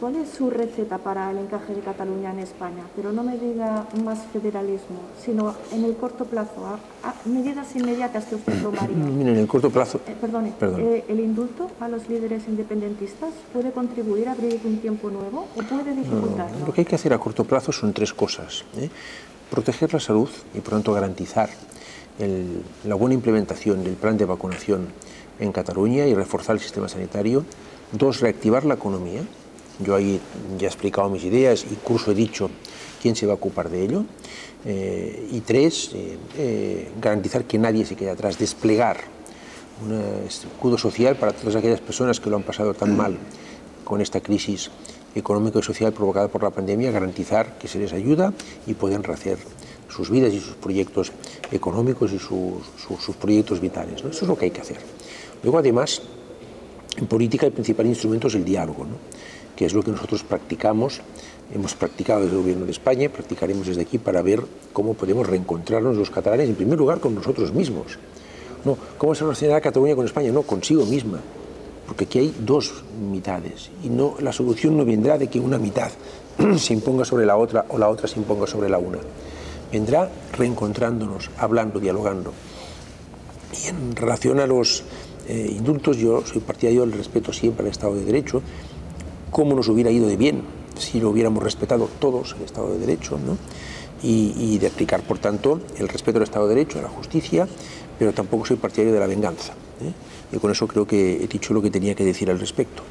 ¿cuál es su receta para el encaje de Cataluña en España? Pero no me diga más federalismo, sino en el corto plazo, a, a medidas inmediatas que usted tomaría. Mire, en el corto plazo... Eh, perdone, Perdón. eh, ¿el indulto a los líderes independentistas puede contribuir a abrir un tiempo nuevo o puede dificultarlo? Lo que hay que hacer a corto plazo son tres cosas. ¿eh? Proteger la salud y, por tanto, garantizar el- la buena implementación del plan de vacunación en Cataluña y reforzar el sistema sanitario. Dos, reactivar la economía. Yo ahí ya he explicado mis ideas, incluso he dicho quién se va a ocupar de ello. Eh, y tres, eh, eh, garantizar que nadie se quede atrás, desplegar un escudo social para todas aquellas personas que lo han pasado tan mal con esta crisis económica y social provocada por la pandemia, garantizar que se les ayuda y pueden rehacer sus vidas y sus proyectos económicos y sus, sus- sus proyectos vitales. ¿no? Eso es lo que hay que hacer. Luego, además, en política el principal instrumento es el diálogo, ¿no? Que es lo que nosotros practicamos, hemos practicado desde el Gobierno de España, practicaremos desde aquí para ver cómo podemos reencontrarnos los catalanes, en primer lugar con nosotros mismos. No, ¿cómo se relacionará Cataluña con España? No, consigo misma, porque aquí hay dos mitades y no, la solución no vendrá de que una mitad se imponga sobre la otra o la otra se imponga sobre la una. Vendrá reencontrándonos, hablando, dialogando. Y en relación a los eh, indultos, yo soy partidario del respeto siempre al Estado de Derecho, cómo nos hubiera ido de bien si lo hubiéramos respetado todos el Estado de Derecho, ¿no? y, de aplicar, por tanto, el respeto al Estado de Derecho, a la justicia, pero tampoco soy partidario de la venganza. ¿eh? Y con eso creo que he dicho lo que tenía que decir al respecto.